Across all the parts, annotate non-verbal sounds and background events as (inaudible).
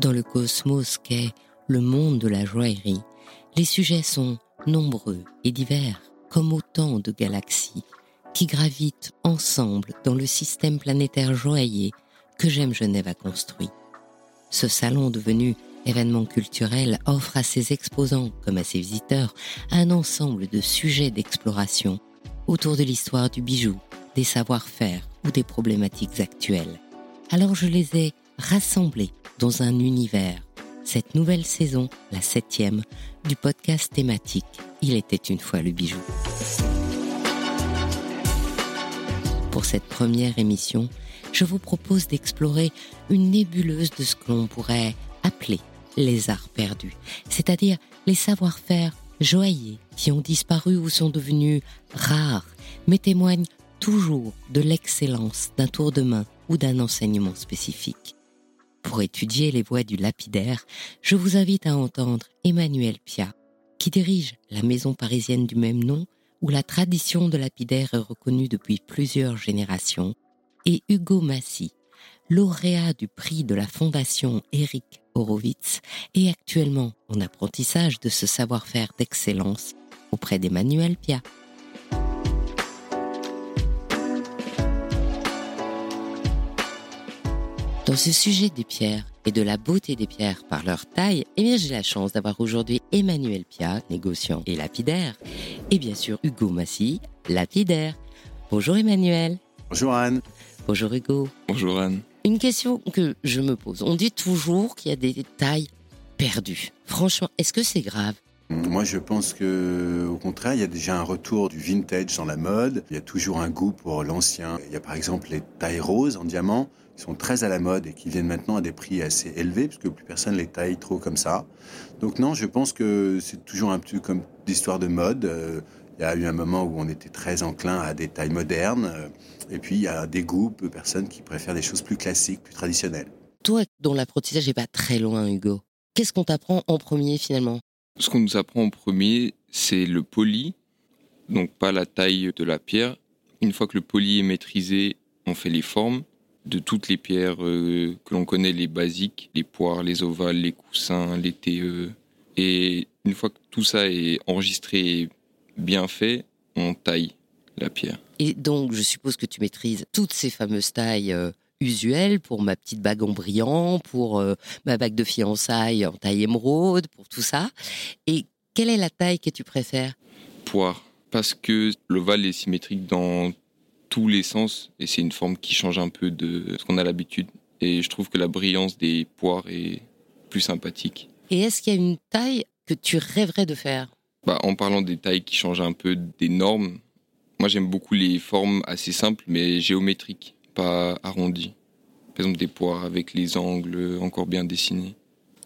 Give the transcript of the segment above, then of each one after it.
Dans le cosmos qu'est le monde de la joaillerie, les sujets sont nombreux et divers, comme autant de galaxies qui gravitent ensemble dans le système planétaire joaillier que J'aime Genève a construit. Ce salon devenu événement culturel offre à ses exposants comme à ses visiteurs un ensemble de sujets d'exploration autour de l'histoire du bijou, des savoir-faire ou des problématiques actuelles. Alors je les ai rassemblés dans un univers. Cette nouvelle saison, la septième, du podcast thématique Il était une fois le bijou. Pour cette première émission, je vous propose d'explorer une nébuleuse de ce que l'on pourrait appeler les arts perdus, c'est-à-dire les savoir-faire joailliers qui ont disparu ou sont devenus rares, mais témoignent toujours de l'excellence d'un tour de main ou d'un enseignement spécifique. Pour étudier les voies du lapidaire, je vous invite à entendre Emmanuel Pia, qui dirige la maison parisienne du même nom, où la tradition de lapidaire est reconnue depuis plusieurs générations, et Hugo Massy, lauréat du prix de la Fondation Eric Horowitz, est actuellement en apprentissage de ce savoir-faire d'excellence auprès d'Emmanuel Pia. Dans ce sujet des pierres et de la beauté des pierres par leur taille, eh bien j'ai la chance d'avoir aujourd'hui Emmanuel Pia, négociant et lapidaire, et bien sûr Hugo Massy, lapidaire. Bonjour Emmanuel. Bonjour Anne. Bonjour Hugo. Bonjour Anne. Une question que je me pose. On dit toujours qu'il y a des tailles perdues. Franchement, est-ce que c'est grave? Moi, je pense que, au contraire, il y a déjà un retour du vintage dans la mode. Il y a toujours un goût pour l'ancien. Il y a par exemple les tailles roses en diamant qui sont très à la mode et qui viennent maintenant à des prix assez élevés puisque plus personne les taille trop comme ça. Donc non, je pense que c'est toujours un peu comme d'histoire de mode. Euh, il y a eu un moment où on était très enclin à des tailles modernes. Euh, et puis, il y a des goûts de personnes qui préfèrent des choses plus classiques, plus traditionnelles. Toi, dont l'apprentissage n'est pas très loin, Hugo, qu'est-ce qu'on t'apprend en premier finalement? Ce qu'on nous apprend en premier, c'est le poli, donc pas la taille de la pierre. Une fois que le poli est maîtrisé, on fait les formes de toutes les pierres euh, que l'on connaît, les basiques, les poires, les ovales, les coussins, les TE. Et une fois que tout ça est enregistré et bien fait, on taille la pierre. Et donc, je suppose que tu maîtrises toutes ces fameuses tailles euh, usuelles pour ma petite bague en brillant, pour euh, ma bague de fiançailles en taille émeraude, pour tout ça. Et quelle est la taille que tu préfères? Poire, parce que l'ovale est symétrique dans tous les sens et c'est une forme qui change un peu de ce qu'on a l'habitude. Et je trouve que la brillance des poires est plus sympathique. Et est-ce qu'il y a une taille que tu rêverais de faire? Bah, En parlant des tailles qui changent un peu des normes, moi, j'aime beaucoup les formes assez simples, mais géométriques, pas arrondies. Par exemple, des poires avec les angles encore bien dessinés.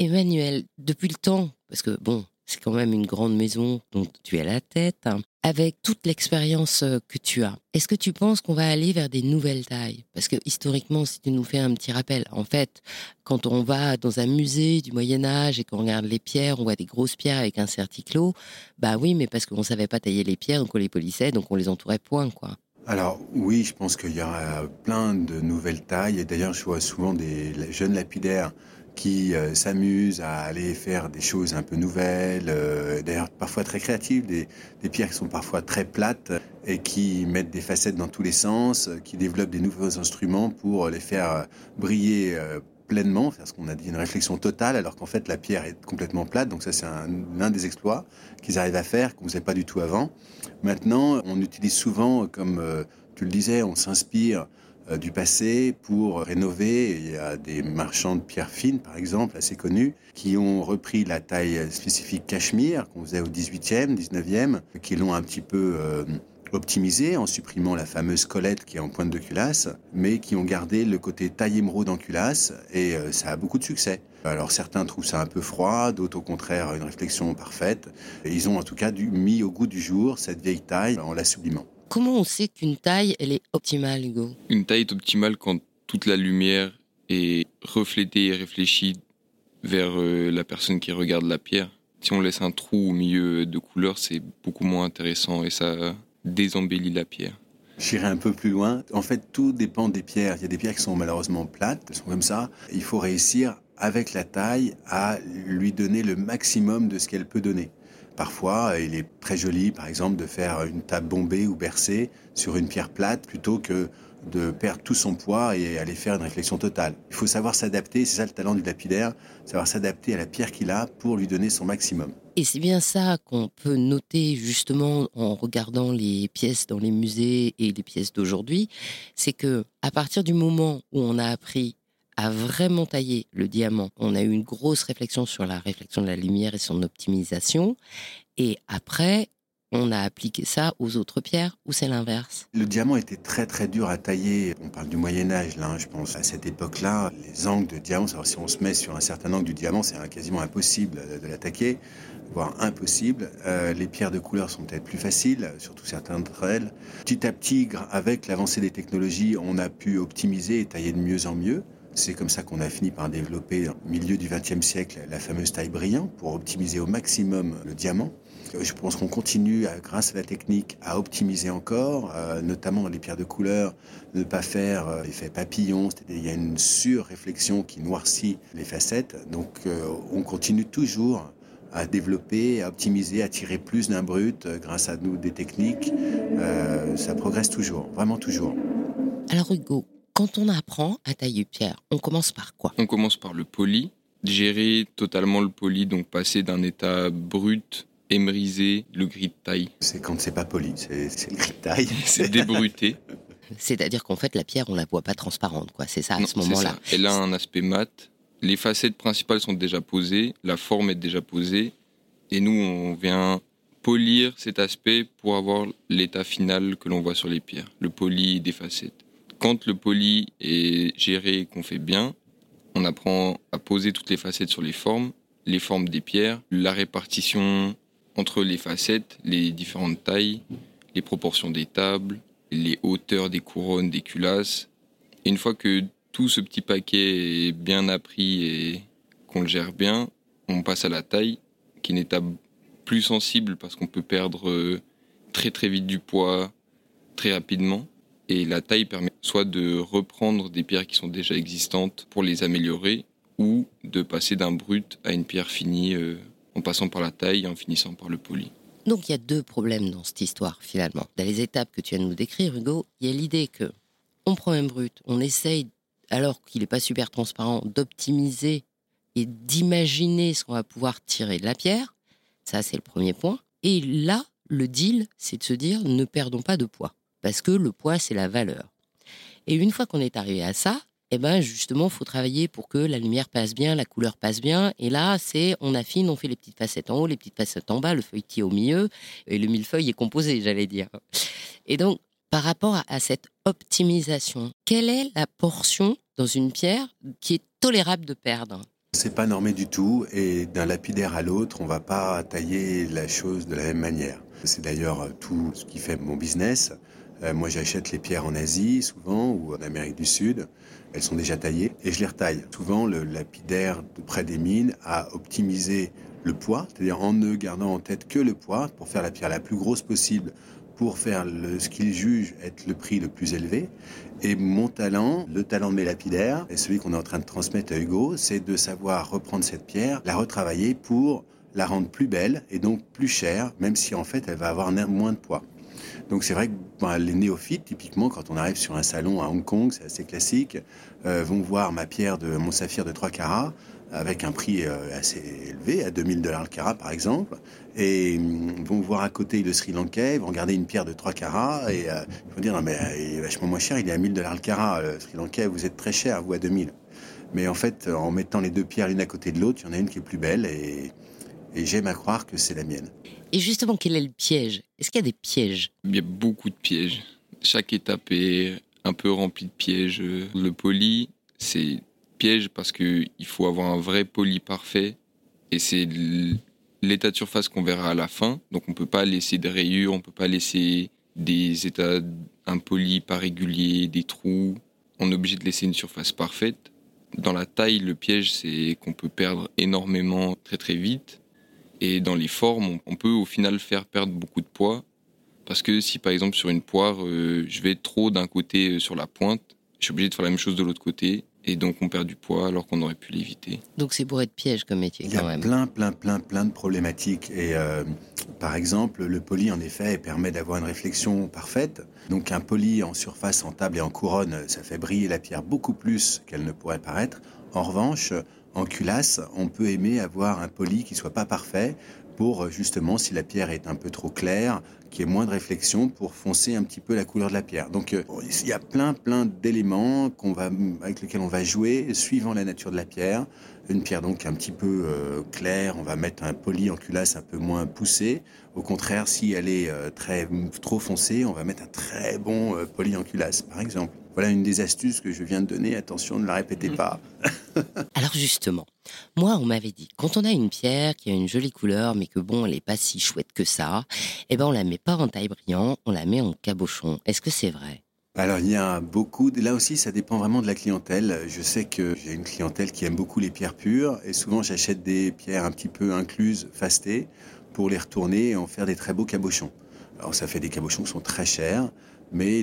Emmanuel, depuis le temps, parce que bon, c'est quand même une grande maison dont tu es la tête, hein. avec toute l'expérience euh, que tu as, est-ce que tu penses qu'on va aller vers des nouvelles tailles? Parce que historiquement, si tu nous fais un petit rappel, en fait, quand on va dans un musée du Moyen Âge et qu'on regarde les pierres, on voit des grosses pierres avec un certiclos, bah oui, mais parce qu'on ne savait pas tailler les pierres, donc on les polissait, donc on les entourait point, quoi. Alors oui, je pense qu'il y aura plein de nouvelles tailles. Et d'ailleurs, je vois souvent des jeunes lapidaires qui euh, s'amusent à aller faire des choses un peu nouvelles, euh, d'ailleurs parfois très créatives, des, pierres qui sont parfois très plates et qui mettent des facettes dans tous les sens, euh, qui développent des nouveaux instruments pour les faire briller pleinement, parce qu'on a dit une réflexion totale, alors qu'en fait la pierre est complètement plate. Donc ça c'est l'un des exploits qu'ils arrivent à faire qu'on ne faisait pas du tout avant. Maintenant, on utilise souvent, comme tu le disais, on s'inspire euh, du passé pour rénover. Il y a des marchands de pierres fines, par exemple, assez connus, qui ont repris la taille spécifique cachemire qu'on faisait au 18e, 19e, qui l'ont un petit peu euh, optimisé en supprimant la fameuse colette qui est en pointe de culasse, mais qui ont gardé le côté taille émeraude en culasse et euh, ça a beaucoup de succès. Alors certains trouvent ça un peu froid, d'autres au contraire une réflexion parfaite. ils ont en tout cas mis au goût du jour cette vieille taille en la sublimant. Comment on sait qu'une taille, elle est optimale, Hugo? Une taille est optimale quand toute la lumière est reflétée et réfléchie vers euh, la personne qui regarde la pierre. Si on laisse un trou au milieu de couleurs, c'est beaucoup moins intéressant et ça désembellit la pierre. J'irai un peu plus loin. En fait, tout dépend des pierres. Il y a des pierres qui sont malheureusement plates, elles sont comme ça. Il faut réussir avec la taille, à lui donner le maximum de ce qu'elle peut donner. Parfois, il est très joli, par exemple, de faire une table bombée ou bercée sur une pierre plate plutôt que de perdre tout son poids et aller faire une réflexion totale. Il faut savoir s'adapter, c'est ça le talent du lapidaire, savoir s'adapter à la pierre qu'il a pour lui donner son maximum. Et c'est bien ça qu'on peut noter justement en regardant les pièces dans les musées et les pièces d'aujourd'hui, c'est que à partir du moment où on a appris à vraiment tailler le diamant, on a eu une grosse réflexion sur la réflexion de la lumière et son optimisation. Et après, on a appliqué ça aux autres pierres ou c'est l'inverse? Le diamant était très très dur à tailler. On parle du Moyen Âge là, hein, je pense. À cette époque-là, les angles de diamant, si on se met sur un certain angle du diamant, c'est quasiment impossible de l'attaquer, voire impossible. Euh, les pierres de couleur sont peut-être plus faciles, surtout certaines d'entre elles. Petit à petit, avec l'avancée des technologies, on a pu optimiser et tailler de mieux en mieux. C'est comme ça qu'on a fini par développer, au milieu du XXe siècle, la fameuse taille brillant pour optimiser au maximum le diamant. Je pense qu'on continue, grâce à la technique, à optimiser encore, euh, notamment les pierres de couleur, ne pas faire euh, l'effet papillon, il y a une surréflexion qui noircit les facettes. Donc euh, on continue toujours à développer, à optimiser, à tirer plus d'un brut grâce à nous des techniques. ça progresse toujours, vraiment toujours. Alors Hugo, quand on apprend à tailler pierre, on commence par quoi? On commence par le poli, gérer totalement le poli, donc passer d'un état brut, émeriser, le gris de taille. C'est quand c'est pas poli, c'est le gris de taille. (laughs) c'est débruté. C'est-à-dire qu'en fait, la pierre, on la voit pas transparente, quoi. C'est ça à ce moment-là. Elle a un aspect mat. Les facettes principales sont déjà posées, la forme est déjà posée, et nous, on vient polir cet aspect pour avoir l'état final que l'on voit sur les pierres, le poli des facettes quand le poli est géré et qu'on fait bien, on apprend à poser toutes les facettes sur les formes, les formes des pierres, la répartition entre les facettes, les différentes tailles, les proportions des tables, les hauteurs des couronnes, des culasses. Et une fois que tout ce petit paquet est bien appris et qu'on le gère bien, on passe à la taille, qui est une plus sensible parce qu'on peut perdre euh, très très vite du poids très rapidement. Et la taille permet soit de reprendre des pierres qui sont déjà existantes pour les améliorer, ou de passer d'un brut à une pierre finie euh, en passant par la taille et en finissant par le poli. Donc il y a deux problèmes dans cette histoire finalement. Dans les étapes que tu viens de nous décrire, Hugo, il y a l'idée que on prend un brut, on essaye, alors qu'il n'est pas super transparent, d'optimiser et d'imaginer ce qu'on va pouvoir tirer de la pierre. Ça, c'est le premier point. Et là, le deal, c'est de se dire ne perdons pas de poids parce que le poids, c'est la valeur. Et une fois qu'on est arrivé à ça, eh ben justement, faut travailler pour que la lumière passe bien, la couleur passe bien. Et là, c'est on affine, on fait les petites facettes en haut, les petites facettes en bas, le feuilletier au milieu, et le millefeuille est composé, j'allais dire. Et donc, par rapport à cette optimisation, quelle est la portion dans une pierre qui est tolérable de perdre? C'est pas normé du tout et d'un lapidaire à l'autre, on va pas tailler la chose de la même manière. C'est d'ailleurs tout ce qui fait mon business. Euh, moi, j'achète les pierres en Asie, souvent, ou en Amérique du Sud. Elles sont déjà taillées et je les retaille. Souvent, le lapidaire de près des mines a optimisé le poids, c'est-à-dire en ne gardant en tête que le poids pour faire la pierre la plus grosse possible, pour faire ce qu'il juge être le prix le plus élevé. Et mon talent, le talent de mes lapidaires, et celui qu'on est en train de transmettre à Hugo, c'est de savoir reprendre cette pierre, la retravailler pour la rendre plus belle et donc plus chère, même si en fait elle va avoir moins de poids. Donc c'est vrai que ben, les néophytes, typiquement, quand on arrive sur un salon à Hong Kong, c'est assez classique, euh, vont voir ma pierre de mon saphir de 3 carats avec un prix euh, assez élevé, à 2000 dollars le carat par exemple, et hum, vont voir à côté le Sri Lankais, vont regarder une pierre de 3 carats et euh, ils vont dire non mais il est vachement moins cher, il est à 1000 dollars le carat, Sri Lankais, vous êtes très cher, vous à 2000. Mais en fait, en mettant les deux pierres l'une à côté de l'autre, il y en a une qui est plus belle et et j'aime à croire que c'est la mienne. Et justement, quel est le piège? Est-ce qu'il y a des pièges? Il y a beaucoup de pièges. Chaque étape est un peu remplie de pièges. Le poli, c'est piège parce qu'il faut avoir un vrai poli parfait. Et c'est l'état de surface qu'on verra à la fin. Donc on ne peut pas laisser de rayures, on ne peut pas laisser des états impolis, pas réguliers, des trous. On est obligé de laisser une surface parfaite. Dans la taille, le piège, c'est qu'on peut perdre énormément très très vite. Et dans les formes, on, peut au final faire perdre beaucoup de poids. Parce que si par exemple sur une poire, euh, je vais trop d'un côté euh, sur la pointe, je suis obligé de faire la même chose de l'autre côté. et donc on perd du poids alors qu'on aurait pu l'éviter. Donc c'est pour être piège comme métier. Il y a plein, plein, plein, plein de problématiques. Et euh, par exemple, le poli, en effet, permet d'avoir une réflexion parfaite. Donc un poli en surface, en table et en couronne, ça fait briller la pierre beaucoup plus qu'elle ne pourrait paraître. En revanche, en culasse, on peut aimer avoir un poli qui soit pas parfait pour justement, si la pierre est un peu trop claire, qu'il y ait moins de réflexion pour foncer un petit peu la couleur de la pierre. Donc euh, il y a plein plein d'éléments qu'on va, avec lesquels on va jouer suivant la nature de la pierre. Une pierre donc un petit peu euh, claire, on va mettre un poli en culasse un peu moins poussé. Au contraire, si elle est euh, très trop foncée, on va mettre un très bon poli en culasse, par exemple. Voilà une des astuces que je viens de donner. Attention, ne la répétez pas. (laughs) Alors justement, moi, on m'avait dit, quand on a une pierre qui a une jolie couleur, mais que bon, elle n'est pas si chouette que ça, eh ben, on la met pas en taille brillant, on la met en cabochon. Est-ce que c'est vrai? Alors il y a beaucoup, là aussi ça dépend vraiment de la clientèle. Je sais que j'ai une clientèle qui aime beaucoup les pierres pures et souvent j'achète des pierres un petit peu incluses, fastées, pour les retourner et en faire des très beaux cabochons. Alors ça fait des cabochons qui sont très chers, mais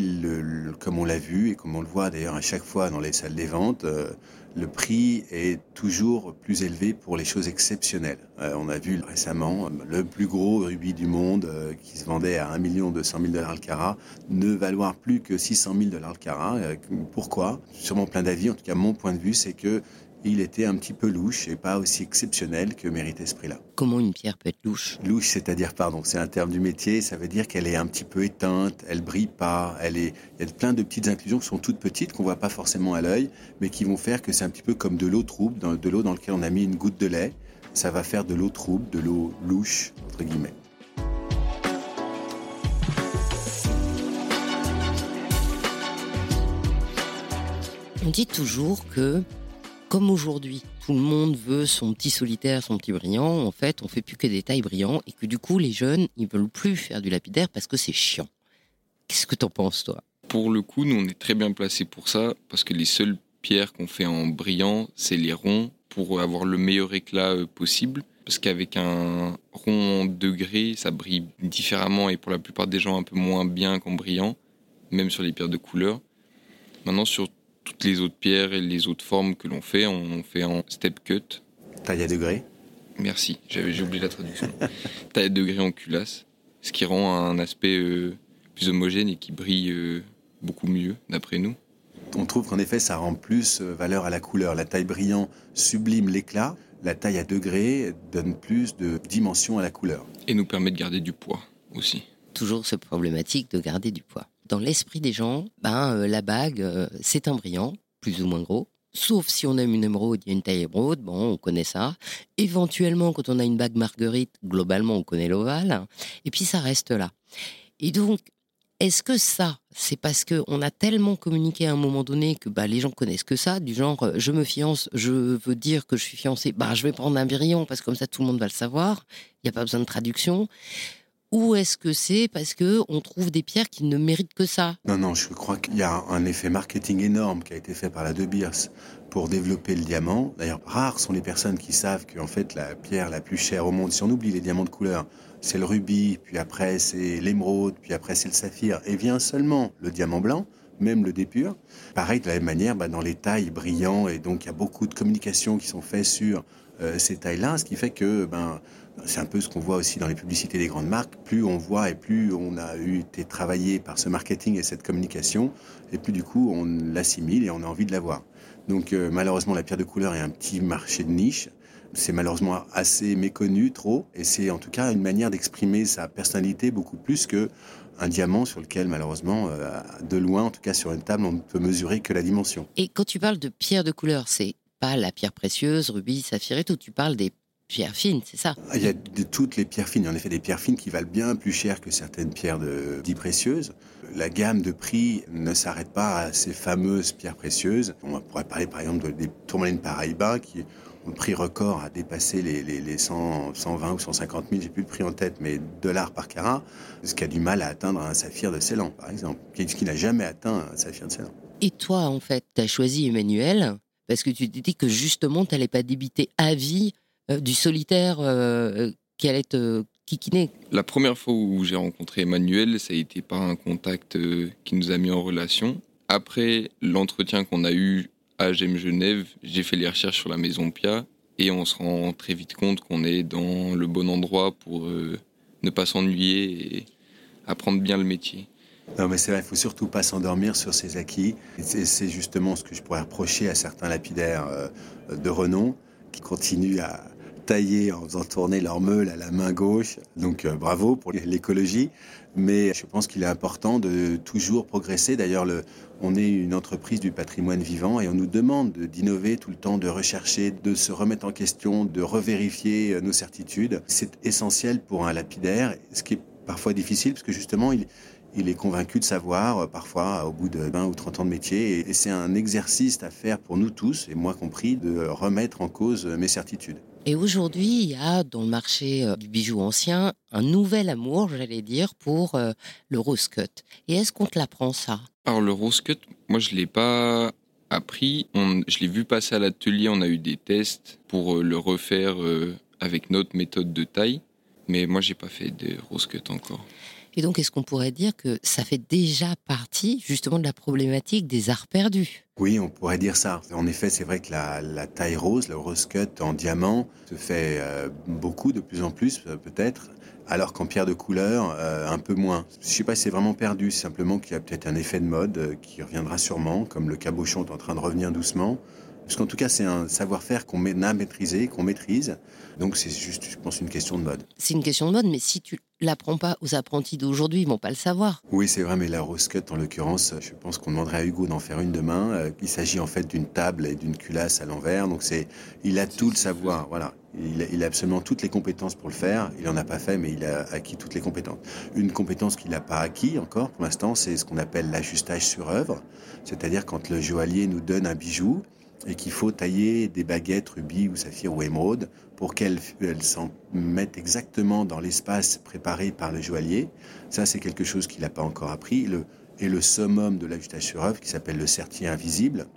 comme on l'a vu et comme on le voit d'ailleurs à chaque fois dans les salles des ventes, euh, le prix est toujours plus élevé pour les choses exceptionnelles. Euh, on a vu récemment le plus gros rubis du monde euh, qui se vendait à 1 200 000 dollars le carat ne valoir plus que 600 000 dollars le carat. pourquoi? Sûrement plein d'avis. En tout cas, mon point de vue, c'est que il était un petit peu louche et pas aussi exceptionnel que méritait ce prix-là. Comment une pierre peut être louche? Louche, c'est-à-dire, pardon, c'est un terme du métier, ça veut dire qu'elle est un petit peu éteinte, elle brille pas, elle est, il y a plein de petites inclusions qui sont toutes petites, qu'on voit pas forcément à l'œil, mais qui vont faire que c'est un petit peu comme de l'eau trouble, de l'eau dans laquelle on a mis une goutte de lait. Ça va faire de l'eau trouble, de l'eau louche, entre guillemets. On dit toujours que comme aujourd'hui, tout le monde veut son petit solitaire, son petit brillant, en fait, on fait plus que des tailles brillants et que du coup, les jeunes, ils veulent plus faire du lapidaire parce que c'est chiant. Qu'est-ce que t'en penses, toi? Pour le coup, nous, on est très bien placés pour ça parce que les seules pierres qu'on fait en brillant, c'est les ronds pour avoir le meilleur éclat euh, possible. Parce qu'avec un rond degré, ça brille différemment et pour la plupart des gens un peu moins bien qu'en brillant, même sur les pierres de couleur. Maintenant, sur toutes les autres pierres et les autres formes que l'on fait, on fait en step cut. Taille à degré Merci, j'ai oublié la traduction. (laughs) taille à degré en culasse, ce qui rend un aspect euh, plus homogène et qui brille euh, beaucoup mieux, d'après nous. On trouve qu'en effet, ça rend plus euh, valeur à la couleur. La taille brillant sublime l'éclat, la taille à degré donne plus de dimension à la couleur. Et nous permet de garder du poids aussi. Toujours cette problématique de garder du poids dans l'esprit des gens, ben, euh, la bague, euh, c'est un brillant, plus ou moins gros. Sauf si on aime une émeraude, il y a une taille émeraude, bon, on connaît ça. Éventuellement, quand on a une bague marguerite, globalement, on connaît l'ovale. Et puis, ça reste là. Et donc, est-ce que ça, c'est parce qu'on a tellement communiqué à un moment donné que bah, les gens connaissent que ça, du genre euh, je me fiance, je veux dire que je suis fiancé, bah, je vais prendre un brillant parce que comme ça tout le monde va le savoir, il n'y a pas besoin de traduction ou est-ce que c'est parce que on trouve des pierres qui ne méritent que ça? Non, non, je crois qu'il y a un effet marketing énorme qui a été fait par la De Beers pour développer le diamant. D'ailleurs, rares sont les personnes qui savent qu'en fait la pierre la plus chère au monde, si on oublie les diamants de couleur, c'est le rubis, puis après c'est l'émeraude, puis après c'est le saphir, et vient seulement le diamant blanc même le dépur. Pareil, de la même manière, bah, dans les tailles brillants, et donc il y a beaucoup de communications qui sont faites sur euh, ces tailles-là, ce qui fait que ben, c'est un peu ce qu'on voit aussi dans les publicités des grandes marques. Plus on voit et plus on a été travaillé par ce marketing et cette communication, et plus du coup on l'assimile et on a envie de l'avoir. Donc euh, malheureusement, la pierre de couleur est un petit marché de niche. C'est malheureusement assez méconnu, trop, et c'est en tout cas une manière d'exprimer sa personnalité beaucoup plus que un diamant sur lequel, malheureusement, euh, de loin, en tout cas sur une table, on ne peut mesurer que la dimension. Et quand tu parles de pierre de couleur, c'est pas la pierre précieuse, rubis, saphir et tout. Tu parles des pierres fines, c'est ça Il y a de toutes les pierres fines. En effet, des pierres fines qui valent bien plus cher que certaines pierres de, dites précieuses. La gamme de prix ne s'arrête pas à ces fameuses pierres précieuses. On pourrait parler par exemple des tourmalines Paraíba qui ont le prix record à dépasser les, les, 100, 120 ou 150 000, j'ai plus le prix en tête, mais dollars par carat, ce qui a du mal à atteindre un saphir de Ceylan, par exemple, ce qui n'a jamais atteint un saphir de Ceylan. Et toi, en fait, tu as choisi Emmanuel parce que tu t'es dit que justement, tu n'allais pas débiter à vie du solitaire euh, qui allait te kikiner. La première fois où j'ai rencontré Emmanuel, ça a été par un contact euh, qui nous a mis en relation. Après l'entretien qu'on a eu à Gem Genève, j'ai fait les recherches sur la maison Pia et on se rend très vite compte qu'on est dans le bon endroit pour euh, ne pas s'ennuyer et apprendre bien le métier. Non, mais c'est vrai, il faut surtout pas s'endormir sur ses acquis. C'est justement ce que je pourrais reprocher à certains lapidaires euh, de renom qui continuent à tailler en faisant tourner leur meule à la main gauche. Donc euh, bravo pour l'écologie. Mais je pense qu'il est important de toujours progresser. D'ailleurs, on est une entreprise du patrimoine vivant et on nous demande d'innover tout le temps, de rechercher, de se remettre en question, de revérifier euh, nos certitudes. C'est essentiel pour un lapidaire, ce qui est parfois difficile parce que justement, il, il est convaincu de savoir, euh, parfois au bout de 20 ou 30 ans de métier. Et c'est un exercice à faire pour nous tous, et moi compris, de remettre en cause mes certitudes. Et aujourd'hui, il y a dans le marché euh, du bijou ancien un nouvel amour, j'allais dire, pour euh, le rose cut. Et est-ce qu'on te l'apprend ça? Alors le rose cut, moi je ne l'ai pas appris. je l'ai vu passer à l'atelier, on a eu des tests pour le refaire avec notre méthode de taille. Mais moi, j'ai pas fait de rose cut encore. Et donc, est-ce qu'on pourrait dire que ça fait déjà partie justement de la problématique des arts perdus? Oui, on pourrait dire ça. En effet, c'est vrai que la, taille rose, le rose cut en diamant, se fait euh, beaucoup, de plus en plus euh, peut-être, alors qu'en pierre de couleur, euh, un peu moins. Je ne sais pas si c'est vraiment perdu, simplement qu'il y a peut-être un effet de mode qui reviendra sûrement, comme le cabochon est en train de revenir doucement. Parce qu'en tout cas, c'est un savoir-faire qu'on a maîtrisé, qu'on maîtrise. Donc c'est juste, je pense, une question de mode. C'est une question de mode, mais si tu l'apprends pas aux apprentis d'aujourd'hui, ils vont pas le savoir. Oui, c'est vrai, mais la rose cut, en l'occurrence, je pense qu'on demanderait à Hugo d'en faire une demain. Euh, il s'agit en fait d'une table et d'une culasse à l'envers. Donc c'est, il a tout le savoir. Voilà. Il a, absolument toutes les compétences pour le faire. Il n'en a pas fait, mais il a acquis toutes les compétences. Une compétence qu'il n'a pas acquis encore pour l'instant, c'est ce qu'on appelle l'ajustage sur œuvre. C'est-à-dire quand le joaillier nous donne un bijou, et qu'il faut tailler des baguettes rubis ou saphir ou émeraude pour qu'elles s'en mettent exactement dans l'espace préparé par le joaillier. Ça, c'est quelque chose qu'il n'a pas encore appris. Et le summum de l'ajustage sur œuvre, qui s'appelle le sertier invisible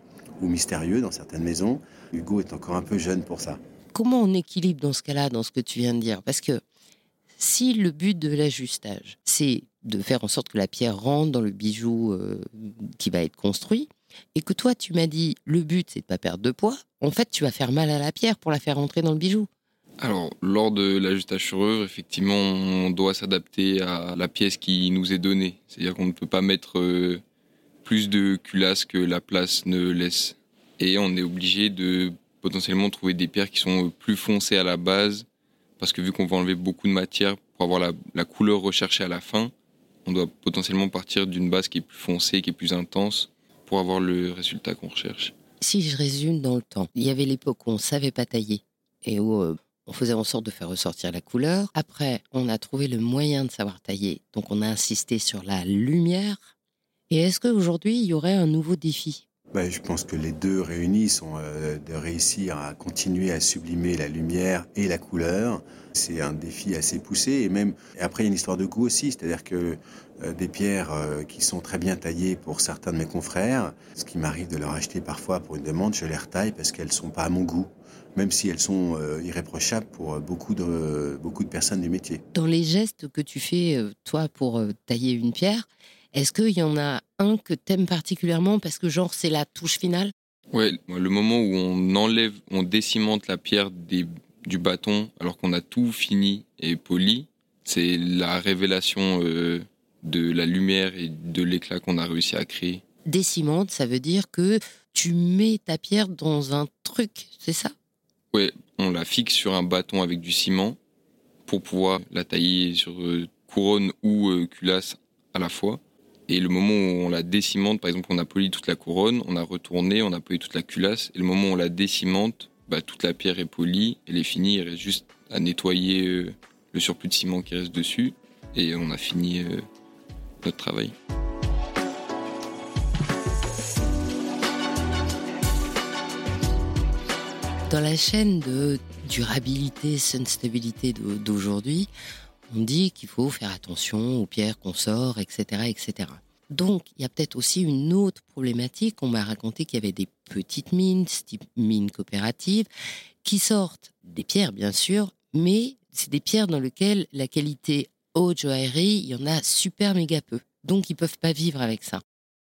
ou mystérieux dans certaines maisons. Hugo est encore un peu jeune pour ça. Comment on équilibre dans ce cas-là, dans ce que tu viens de dire? Parce que si le but de l'ajustage, c'est de faire en sorte que la pierre rentre dans le bijou euh, qui va être construit, et que toi tu m'as dit le but c'est de pas perdre de poids, en fait tu vas faire mal à la pierre pour la faire rentrer dans le bijou. Alors, lors de l'ajustage sur effectivement, on doit s'adapter à la pièce qui nous est donnée. C'est-à-dire qu'on ne peut pas mettre euh, plus de culasse que la place ne laisse. Et on est obligé de potentiellement trouver des pierres qui sont plus foncées à la base, parce que vu qu'on va enlever beaucoup de matière pour avoir la couleur recherchée à la fin, on doit potentiellement partir d'une base qui est plus foncée, qui est plus intense, pour avoir le résultat qu'on recherche. Si je résume dans le temps, il y avait l'époque où on savait pas tailler et où euh, on faisait en sorte de faire ressortir la couleur. Après, on a trouvé le moyen de savoir tailler, donc on a insisté sur la lumière. Et est-ce qu'aujourd'hui, il y aurait un nouveau défi? Ben, je pense que les deux réunis sont euh, de réussir à continuer à sublimer la lumière et la couleur. C'est un défi assez poussé et même après il y a une histoire de goût aussi, c'est-à-dire que euh, des pierres euh, qui sont très bien taillées pour certains de mes confrères, ce qui m'arrive de leur acheter parfois pour une demande, je les retaille parce qu'elles sont pas à mon goût même si elles sont irréprochables pour beaucoup de, beaucoup de personnes du métier. Dans les gestes que tu fais, toi, pour tailler une pierre, est-ce qu'il y en a un que t'aimes particulièrement parce que genre c'est la touche finale? Ouais, le moment où on enlève, on décimente la pierre du bâton alors qu'on a tout fini et poli, c'est la révélation euh, de la lumière et de l'éclat qu'on a réussi à créer. Décimente, ça veut dire que tu mets ta pierre dans un truc, c'est ça? Ouais, on la fixe sur un bâton avec du ciment pour pouvoir la tailler sur euh, couronne ou euh, culasse à la fois. Et le moment où on la décimente, par exemple, on a poli toute la couronne, on a retourné, on a poli toute la culasse. Et le moment où on la décimente, bah, toute la pierre est polie, elle est finie, il reste juste à nettoyer euh, le surplus de ciment qui reste dessus. Et on a fini euh, notre travail. Dans la chaîne de durabilité, sustainabilité d'aujourd'hui, on dit qu'il faut faire attention aux pierres qu'on sort, etc., etc. Donc, il y a peut-être aussi une autre problématique. On m'a raconté qu'il y avait des petites mines, type mines coopératives, qui sortent des pierres, bien sûr, mais c'est des pierres dans lesquelles la qualité haute joaillerie, il y en a super méga peu. Donc, ils peuvent pas vivre avec ça.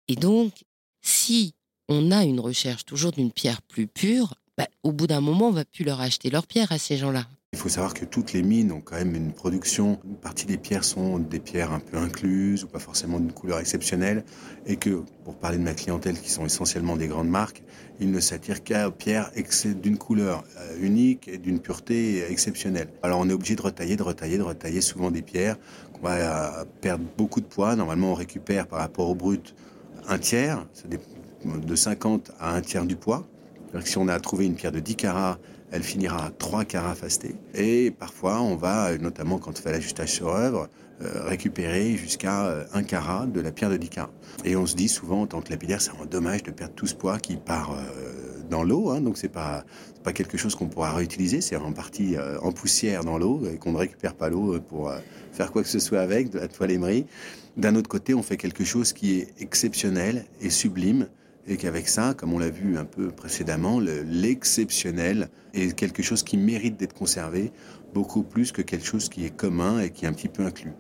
Et donc, si on a une recherche toujours d'une pierre plus pure, bah, au bout d'un moment, on va plus leur acheter leur pierre à ces gens-là. Il faut savoir que toutes les mines ont quand même une production. Une partie des pierres sont des pierres un peu incluses ou pas forcément d'une couleur exceptionnelle. Et que, pour parler de ma clientèle qui sont essentiellement des grandes marques, ils ne s'attirent qu'à pierres d'une couleur euh, unique et d'une pureté exceptionnelle. Alors on est obligé de retailler, de retailler, de retailler souvent des pierres qu'on va euh, perdre beaucoup de poids. Normalement, on récupère par rapport au brut un tiers, de 50 à un tiers du poids. Si on a trouvé une pierre de 10 carats elle finira à 3 carats fastés. Et parfois, on va, notamment quand on fait l'ajustage sur œuvre, euh, récupérer jusqu'à 1 euh, carat de la pierre de 10 carats. Et on se dit souvent, en tant que lapidaire, c'est un dommage de perdre tout ce poids qui part euh, dans l'eau. Hein, donc, c'est pas, pas quelque chose qu'on pourra réutiliser. C'est en partie en poussière dans l'eau et qu'on ne récupère pas l'eau pour faire quoi que ce soit avec, de la toile émerie. D'un autre côté, on fait quelque chose qui est exceptionnel et sublime et qu'avec ça, comme on l'a vu un peu précédemment, l'exceptionnel est quelque chose qui mérite d'être conservé beaucoup plus que quelque chose qui est commun et qui est un petit peu inclus.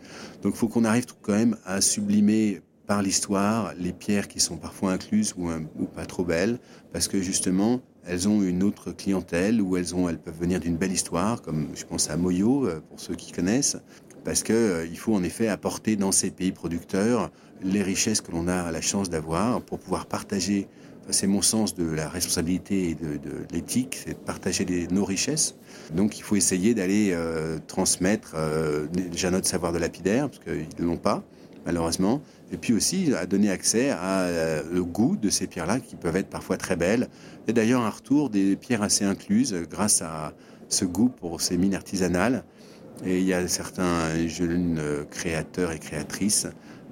Donc il faut qu'on arrive quand même à sublimer par l'histoire les pierres qui sont parfois incluses ou, pas trop belles, parce que justement, elles ont une autre clientèle, ou elles, elles peuvent venir d'une belle histoire, comme je pense à Moyo, euh, pour ceux qui connaissent, parce qu'il euh, faut en effet apporter dans ces pays producteurs les richesses que l'on a la chance d'avoir pour pouvoir partager. C'est mon sens de la responsabilité et de, l'éthique, c'est de partager nos richesses. Donc il faut essayer d'aller euh, transmettre euh, déjà notre savoir de lapidaire, parce qu'ils ne l'ont pas, malheureusement, et puis aussi à donner accès à goût de ces pierres-là qui peuvent être parfois très belles. Et d'ailleurs un retour des pierres assez incluses grâce à ce goût pour ces mines artisanales et il y a certains jeunes créateurs et créatrices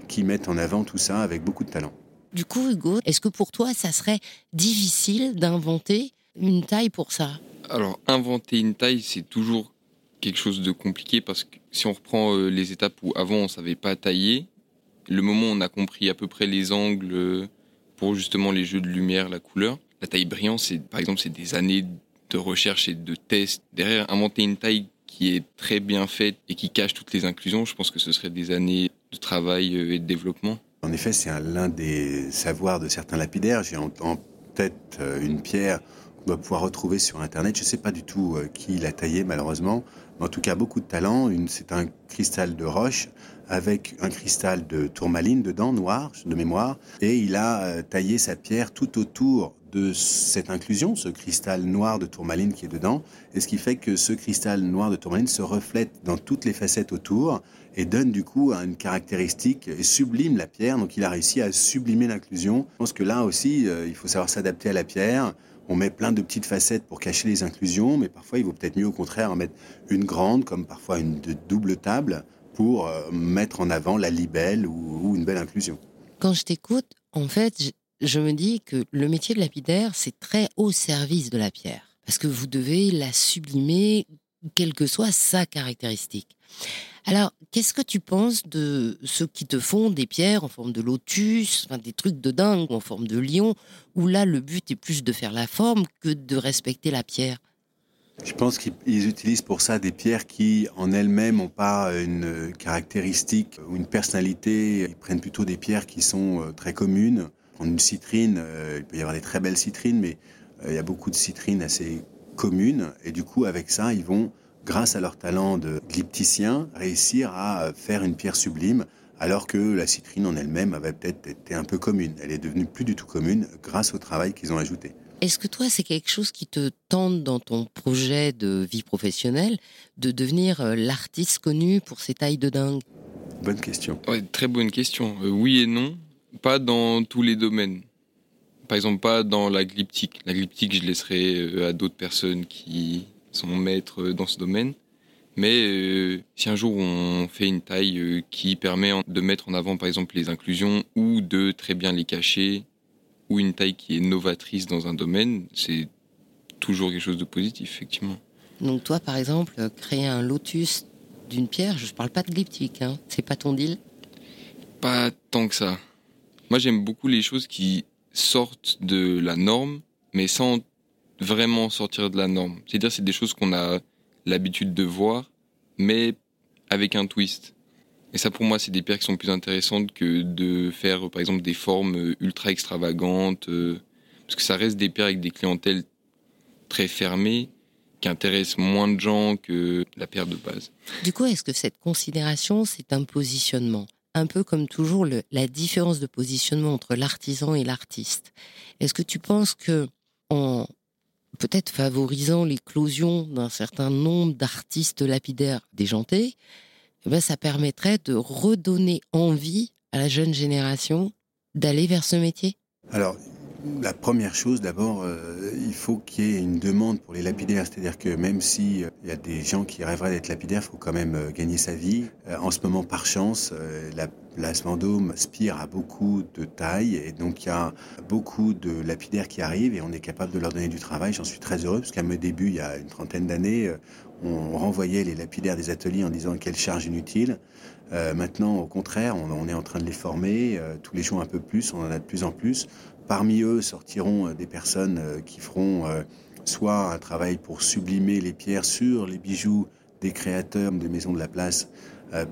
qui mettent en avant tout ça avec beaucoup de talent. Du coup, Hugo, est-ce que pour toi, ça serait difficile d'inventer une taille pour ça? Alors, inventer une taille, c'est toujours quelque chose de compliqué parce que si on reprend euh, les étapes où avant on savait pas tailler, le moment où on a compris à peu près les angles euh, pour justement les jeux de lumière, la couleur, la taille brillante, c'est par exemple c'est des années de recherche et de tests. Derrière, inventer une taille qui est très bien faite et qui cache toutes les inclusions, je pense que ce serait des années de travail euh, et de développement. En effet, c'est l'un des savoirs de certains lapidaires. J'ai en, tête euh, une pierre qu'on doit pouvoir retrouver sur Internet. Je ne sais pas du tout euh, qui l'a taillée, malheureusement. Mais en tout cas, beaucoup de talent. C'est un cristal de roche avec un cristal de tourmaline dedans, noir, de mémoire. Et il a taillé sa pierre tout autour de cette inclusion, ce cristal noir de tourmaline qui est dedans, et ce qui fait que ce cristal noir de tourmaline se reflète dans toutes les facettes autour et donne du coup une caractéristique et sublime la pierre. Donc il a réussi à sublimer l'inclusion. Je pense que là aussi, euh, il faut savoir s'adapter à la pierre. On met plein de petites facettes pour cacher les inclusions, mais parfois il vaut peut-être mieux au contraire en mettre une grande, comme parfois une double table, pour euh, mettre en avant la libelle ou, ou une belle inclusion. Quand je t'écoute, en fait, je me dis que le métier de lapidaire, c'est très au service de la pierre. Parce que vous devez la sublimer, quelle que soit sa caractéristique. Alors, qu'est-ce que tu penses de ceux qui te font des pierres en forme de lotus, enfin, des trucs de dingue en forme de lion, où là, le but est plus de faire la forme que de respecter la pierre? Je pense qu'ils utilisent pour ça des pierres qui, en elles-mêmes, n'ont pas une caractéristique ou une personnalité. Ils prennent plutôt des pierres qui sont euh, très communes, une citrine, euh, il peut y avoir des très belles citrines, mais euh, il y a beaucoup de citrines assez communes. Et du coup, avec ça, ils vont, grâce à leur talent de glypticien, réussir à faire une pierre sublime, alors que la citrine en elle-même avait peut-être été un peu commune. Elle est devenue plus du tout commune grâce au travail qu'ils ont ajouté. Est-ce que toi, c'est quelque chose qui te tente dans ton projet de vie professionnelle de devenir euh, l'artiste connu pour ses tailles de dingue? Bonne question. très bonne question. oui et non. Pas dans tous les domaines. Par exemple, pas dans la glyptique. La glyptique, je laisserai euh, à d'autres personnes qui sont maîtres dans ce domaine. Mais euh, si un jour on fait une taille euh, qui permet de mettre en avant par exemple les inclusions ou de très bien les cacher, ou une taille qui est novatrice dans un domaine, c'est toujours quelque chose de positif, effectivement. Donc toi, par exemple, créer un lotus d'une pierre, je ne parle pas de glyptique, hein, c'est pas ton deal? Pas tant que ça. Moi, j'aime beaucoup les choses qui sortent de la norme, mais sans vraiment sortir de la norme. C'est-à-dire, c'est des choses qu'on a l'habitude de voir, mais avec un twist. Et ça, pour moi, c'est des pierres qui sont plus intéressantes que de faire, par exemple, des formes ultra extravagantes. Euh, Parce que ça reste des pierres avec des clientèles très fermées qui intéressent moins de gens que la pierre de base. Du coup, est-ce que cette considération, c'est un positionnement? Un peu comme toujours la différence de positionnement entre l'artisan et l'artiste. Est-ce que tu penses que en peut-être favorisant l'éclosion d'un certain nombre d'artistes lapidaires déjantés, eh ben ça permettrait de redonner envie à la jeune génération d'aller vers ce métier? La première chose, d'abord, euh, il faut qu'il y ait une demande pour les lapidaires. C'est-à-dire que même s'il il y a des gens qui rêveraient d'être lapidaires, il faut quand même euh, gagner sa vie. Euh, en ce moment, par chance, la place Vendôme aspire à beaucoup de taille et donc il y a beaucoup de lapidaires qui arrivent et on est capable de leur donner du travail. J'en suis très heureux parce qu'à mes débuts, il y a une trentaine d'années, on renvoyait les lapidaires des ateliers en disant quelle charge inutile. Maintenant, au contraire, on, est en train de les former tous les jours un peu plus, on en a de plus en plus. Parmi eux sortiront euh, des personnes euh, qui feront euh, soit un travail pour sublimer les pierres sur les bijoux des créateurs des maisons de la place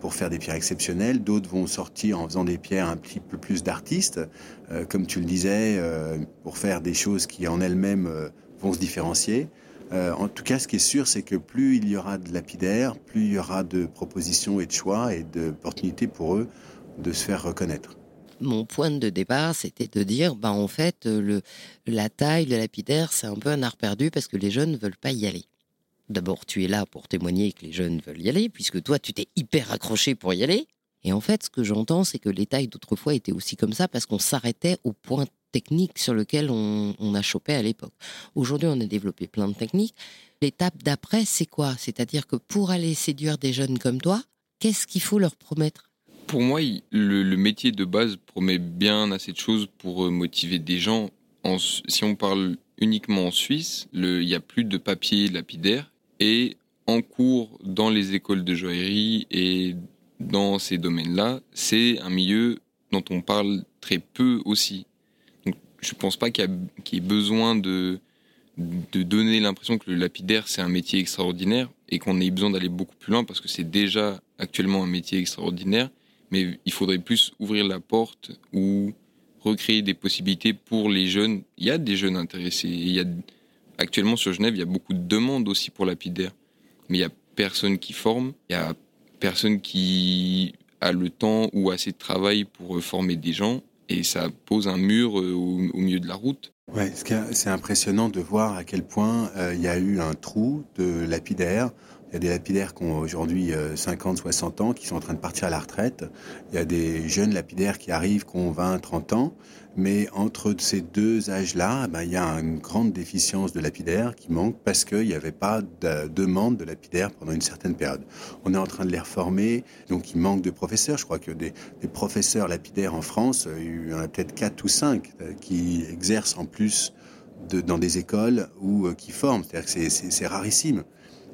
pour faire des pierres exceptionnelles. D'autres vont sortir en faisant des pierres un petit peu plus d'artistes, comme tu le disais, pour faire des choses qui en elles-mêmes vont se différencier. En tout cas, ce qui est sûr, c'est que plus il y aura de lapidaires, plus il y aura de propositions et de choix et d'opportunités pour eux de se faire reconnaître mon point de départ, c'était de dire, bah, en fait, le, la taille, le lapidaire, c'est un peu un art perdu parce que les jeunes ne veulent pas y aller. D'abord, tu es là pour témoigner que les jeunes veulent y aller, puisque toi, tu t'es hyper accroché pour y aller. Et en fait, ce que j'entends, c'est que les tailles d'autrefois étaient aussi comme ça parce qu'on s'arrêtait au point technique sur lequel on, a chopé à l'époque. Aujourd'hui, on a développé plein de techniques. L'étape d'après, c'est quoi? C'est-à-dire que pour aller séduire des jeunes comme toi, qu'est-ce qu'il faut leur promettre? Pour moi, le, métier de base promet bien assez de choses pour euh, motiver des gens. si on parle uniquement en Suisse, il n'y a plus de papier lapidaire et en cours dans les écoles de joaillerie et dans ces domaines-là, c'est un milieu dont on parle très peu aussi. Je pense pas qu'il y, ait besoin de, de donner l'impression que le lapidaire, c'est un métier extraordinaire et qu'on ait besoin d'aller beaucoup plus loin parce que c'est déjà actuellement un métier extraordinaire mais il faudrait plus ouvrir la porte ou recréer des possibilités pour les jeunes. Il y a des jeunes intéressés. Il y a, actuellement sur Genève, il y a beaucoup de demandes aussi pour lapidaire. Mais il y a personne qui forme, il y a personne qui a le temps ou assez de travail pour former des gens. Et ça pose un mur euh, au, milieu de la route. Ouais, c'est impressionnant de voir à quel point euh, il y a eu un trou de lapidaire il y a des lapidaires qui ont aujourd'hui 50, euh, 60 ans, qui sont en train de partir à la retraite. Il y a des jeunes lapidaires qui arrivent, qui ont 20, 30 ans. Mais entre ces deux âges-là, ben, il y a une grande déficience de lapidaires qui manque parce qu'il n'y avait pas de demande de lapidaires pendant une certaine période. On est en train de les reformer, donc il manque de professeurs. Je crois que des, professeurs lapidaires en France, il y en a peut-être 4 ou 5 euh, qui exercent en plus dans des écoles ou euh, qui forment. C'est rarissime.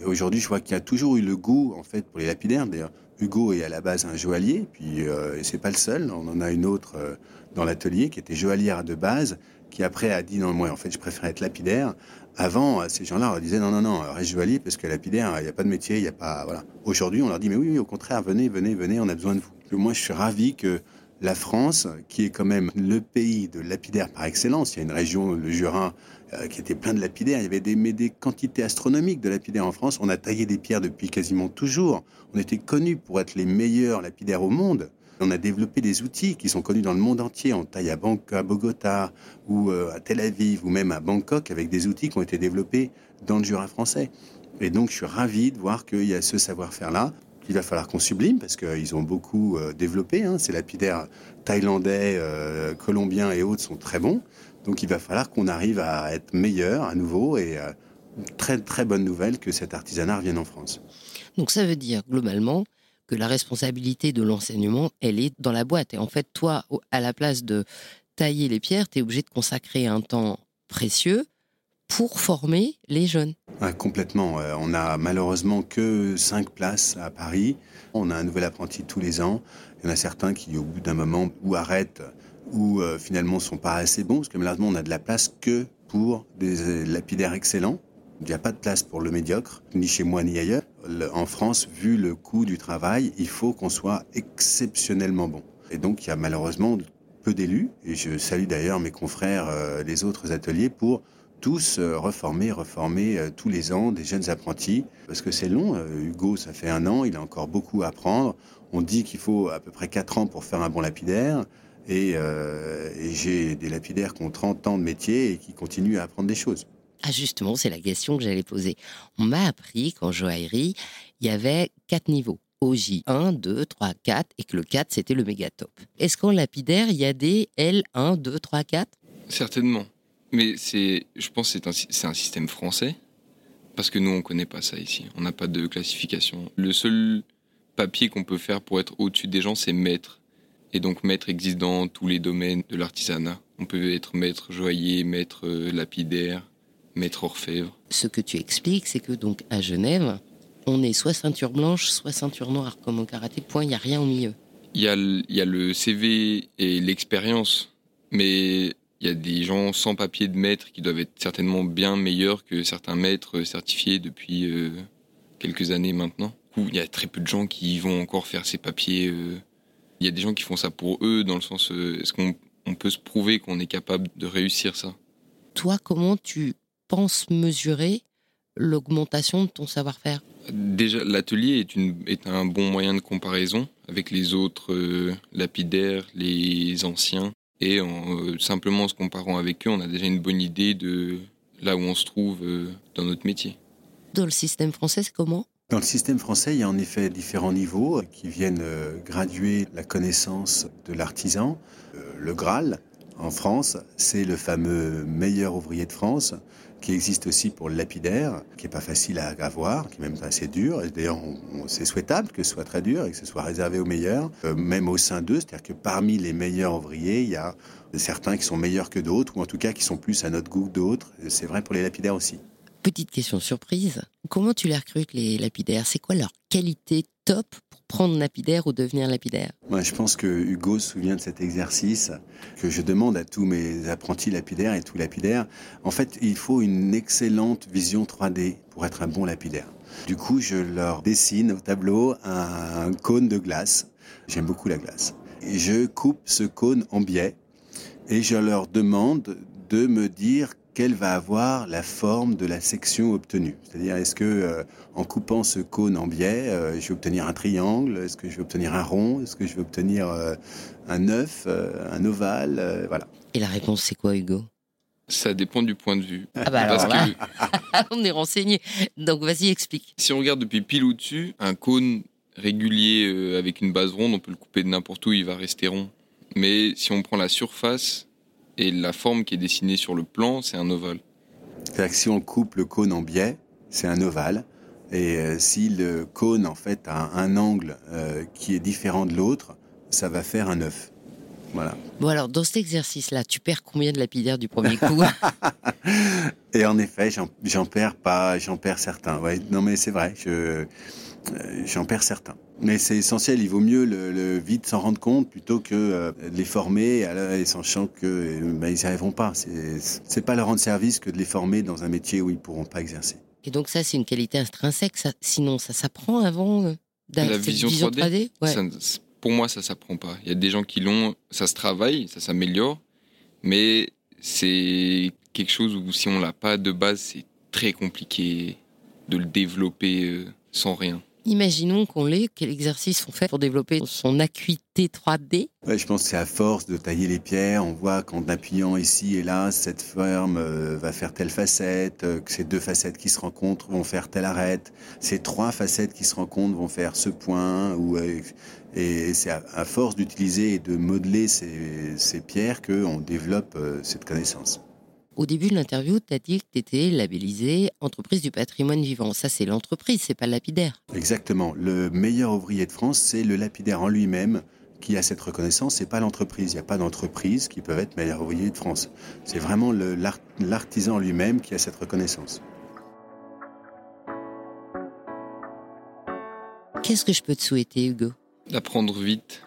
Aujourd'hui, je vois qu'il y a toujours eu le goût, en fait, pour les lapidaires. D'ailleurs, Hugo est à la base un joaillier, puis euh, c'est pas le seul. On en a une autre euh, dans l'atelier qui était joaillière de base, qui après a dit non, moi, en fait, je préfère être lapidaire. Avant, euh, ces gens-là leur disaient non, non, non, reste joaillier parce que lapidaire, il n'y a pas de métier, il n'y a pas. Voilà. Aujourd'hui, on leur dit mais oui, oui, au contraire, venez, venez, venez, on a besoin de vous. Moi, je suis ravi que la France, qui est quand même le pays de lapidaire par excellence, il y a une région, le Jura, euh, qui était plein de lapidaires. Il y avait des, des quantités astronomiques de lapidaires en France. On a taillé des pierres depuis quasiment toujours. On était connus pour être les meilleurs lapidaires au monde. On a développé des outils qui sont connus dans le monde entier. On taille à, à Bogota ou euh, à Tel Aviv ou même à Bangkok avec des outils qui ont été développés dans le Jura français. Et donc, je suis ravi de voir qu'il y a ce savoir-faire-là il va falloir qu'on sublime parce qu'ils ont beaucoup euh, développé. Hein. Ces lapidaires thaïlandais, euh, colombiens et autres sont très bons. Donc il va falloir qu'on arrive à être meilleur à nouveau et euh, très très bonne nouvelle que cet artisanat revienne en France. Donc ça veut dire globalement que la responsabilité de l'enseignement, elle est dans la boîte. Et en fait, toi, à la place de tailler les pierres, tu es obligé de consacrer un temps précieux pour former les jeunes. Complètement. Euh, on a malheureusement que cinq places à Paris. On a un nouvel apprenti tous les ans. Il y en a certains qui, au bout d'un moment, ou arrêtent, ou euh, finalement sont pas assez bons, parce que malheureusement, on a de la place que pour des euh, lapidaires excellents. Il n'y a pas de place pour le médiocre, ni chez moi ni ailleurs. En France, vu le coût du travail, il faut qu'on soit exceptionnellement bon. Et donc, il y a malheureusement peu d'élus, et je salue d'ailleurs mes confrères des autres ateliers pour tous reformer, reformer tous les ans des jeunes apprentis, parce que c'est long. Hugo, ça fait un an, il a encore beaucoup à apprendre. On dit qu'il faut à peu près 4 ans pour faire un bon lapidaire. Et, et j'ai des lapidaires qui ont 30 ans de métier et qui continuent à apprendre des choses. Ah justement, c'est la question que j'allais poser. On m'a appris qu'en joaillerie, il y avait quatre niveaux. OJ 1, 2, 3, 4 et que le 4 c'était le méga top. Est-ce qu'en lapidaire, il y a des L1, 2, 3, 4 Certainement. Mais c'est, je pense que c'est un, un système français parce que nous on connaît pas ça ici. On n'a pas de classification. Le seul papier qu'on peut faire pour être au-dessus des gens, c'est maître. Et donc maître existe dans tous les domaines de l'artisanat. On peut être maître joaillier, maître euh, lapidaire, maître orfèvre. Ce que tu expliques, c'est que donc à Genève, on est soit ceinture blanche, soit ceinture noire, comme au karaté, point, il n'y a rien au milieu. Il y a le CV et l'expérience, mais il y a des gens sans papier de maître qui doivent être certainement bien meilleurs que certains maîtres certifiés depuis euh, quelques années maintenant. Il y a très peu de gens qui vont encore faire ces papiers. Euh. Il y a des gens qui font ça pour eux, dans le sens, euh, est-ce qu'on on peut se prouver qu'on est capable de réussir ça? Toi, comment tu penses mesurer l'augmentation de ton savoir-faire? Déjà, l'atelier est, est, un bon moyen de comparaison avec les autres euh, lapidaires, les anciens. Et en euh, simplement se comparant avec eux, on a déjà une bonne idée de là où on se trouve euh, dans notre métier. Dans le système français, c'est comment? Dans le système français, il y a en effet différents niveaux qui viennent graduer la connaissance de l'artisan. Le Graal, en France, c'est le fameux meilleur ouvrier de France qui existe aussi pour le lapidaire, qui est pas facile à avoir, qui est même assez dur. D'ailleurs, c'est souhaitable que ce soit très dur et que ce soit réservé aux meilleurs, euh, même au sein d'eux. C'est-à-dire que parmi les meilleurs ouvriers, il y a certains qui sont meilleurs que d'autres, ou en tout cas qui sont plus à notre goût que d'autres. C'est vrai pour les lapidaires aussi. Petite question surprise, comment tu les recrutes les lapidaires? C'est quoi leur qualité top prendre lapidaire ou devenir lapidaire Moi, je pense que Hugo se souvient de cet exercice que je demande à tous mes apprentis lapidaires et tous lapidaires. En fait, il faut une excellente vision 3D pour être un bon lapidaire. Du coup, je leur dessine au tableau un cône de glace. J'aime beaucoup la glace. Je coupe ce cône en biais et je leur demande de me dire quelle va avoir la forme de la section obtenue. C'est-à-dire, est-ce que euh, en coupant ce cône en biais, euh, je vais obtenir un triangle Est-ce que je vais obtenir un rond Est-ce que je vais obtenir euh, un œuf, un ovale Voilà. Et la réponse, c'est quoi, Hugo? Ça dépend du point de vue. Ah bah alors (laughs) on est renseigné. Donc vas-y, explique. Si on regarde depuis pile au-dessus, un cône régulier avec une base ronde, on peut le couper de n'importe où, il va rester rond. Mais si on prend la surface, et la forme qui est dessinée sur le plan, c'est un ovale. C'est-à-dire que si on coupe le cône en biais, c'est un ovale. Et euh, si le cône en fait a un angle euh, qui est différent de l'autre, ça va faire un œuf. Voilà. Bon alors dans cet exercice-là, tu perds combien de lapidaires du premier coup? (laughs) Et en effet, j'en perds pas, j'en perds certains. Ouais, non mais c'est vrai, je euh, j'en perds certains. Mais c'est essentiel, il vaut mieux le, vite s'en rendre compte plutôt que euh, les former et sachant qu'ils euh, ben, ils n'y arriveront pas. C'est pas leur rendre service que de les former dans un métier où ils pourront pas exercer. Et donc ça, c'est une qualité intrinsèque. Ça, sinon, ça s'apprend avant la vision, 3D, Pour moi, ça s'apprend pas. Il y a des gens qui l'ont, ça se travaille, ça s'améliore, mais c'est quelque chose où si on l'a pas de base, c'est très compliqué de le développer sans rien. Imaginons qu'on l'ait, quel exercice on fait pour développer son acuité 3D ouais, Je pense que c'est à force de tailler les pierres, on voit qu'en appuyant ici et là, cette forme euh, va faire telle facette, euh, que ces deux facettes qui se rencontrent vont faire telle arête, ces trois facettes qui se rencontrent vont faire ce point, euh, et c'est à, force d'utiliser et de modeler ces, ces pierres qu'on développe cette connaissance. Au début de l'interview, tu as dit que tu étais labellisé entreprise du patrimoine vivant. Ça, c'est l'entreprise, c'est pas le lapidaire. Exactement. Le meilleur ouvrier de France, c'est le lapidaire en lui-même qui a cette reconnaissance, c'est pas l'entreprise. Il n'y a pas d'entreprise qui peut être meilleur ouvrier de France. C'est vraiment l'artisan lui-même qui a cette reconnaissance. Qu'est-ce que je peux te souhaiter, Hugo? D'apprendre vite,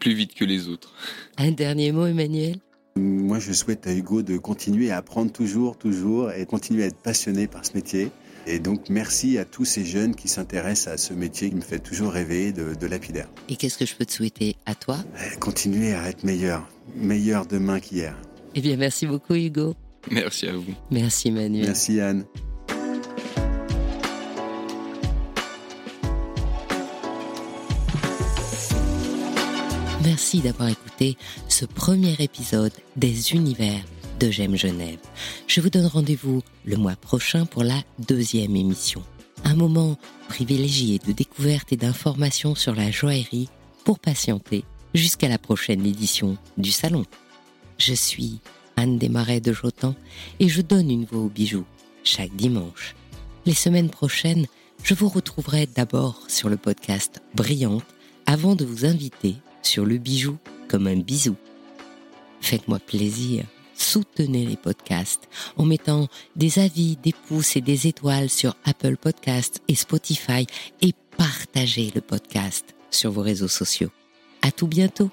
plus vite que les autres. Un dernier mot, Emmanuel? Moi, je souhaite à Hugo de continuer à apprendre toujours, toujours, et continuer à être passionné par ce métier, Et donc merci à tous ces jeunes qui s'intéressent à ce métier qui me fait toujours rêver de, de lapidaire. Et qu'est-ce que je peux te souhaiter à toi? Eh, Continuez à être meilleur, meilleur demain qu'hier. Eh bien, merci beaucoup Hugo. Merci à vous. Merci Manuel. Merci Anne. Merci d'avoir écouté ce premier épisode des univers de J'aime Genève. Je vous donne rendez-vous le mois prochain pour la deuxième émission. Un moment privilégié de découverte et d'information sur la joaillerie pour patienter jusqu'à la prochaine édition du salon. Je suis Anne Desmarais de Jotan et je donne une voix aux bijoux chaque dimanche. Les semaines prochaines, je vous retrouverai d'abord sur le podcast Brillante avant de vous inviter sur le bijou comme un bisou. Faites-moi plaisir, soutenez les podcasts en mettant des avis, des pouces et des étoiles sur Apple Podcasts et Spotify et partagez le podcast sur vos réseaux sociaux. À tout bientôt!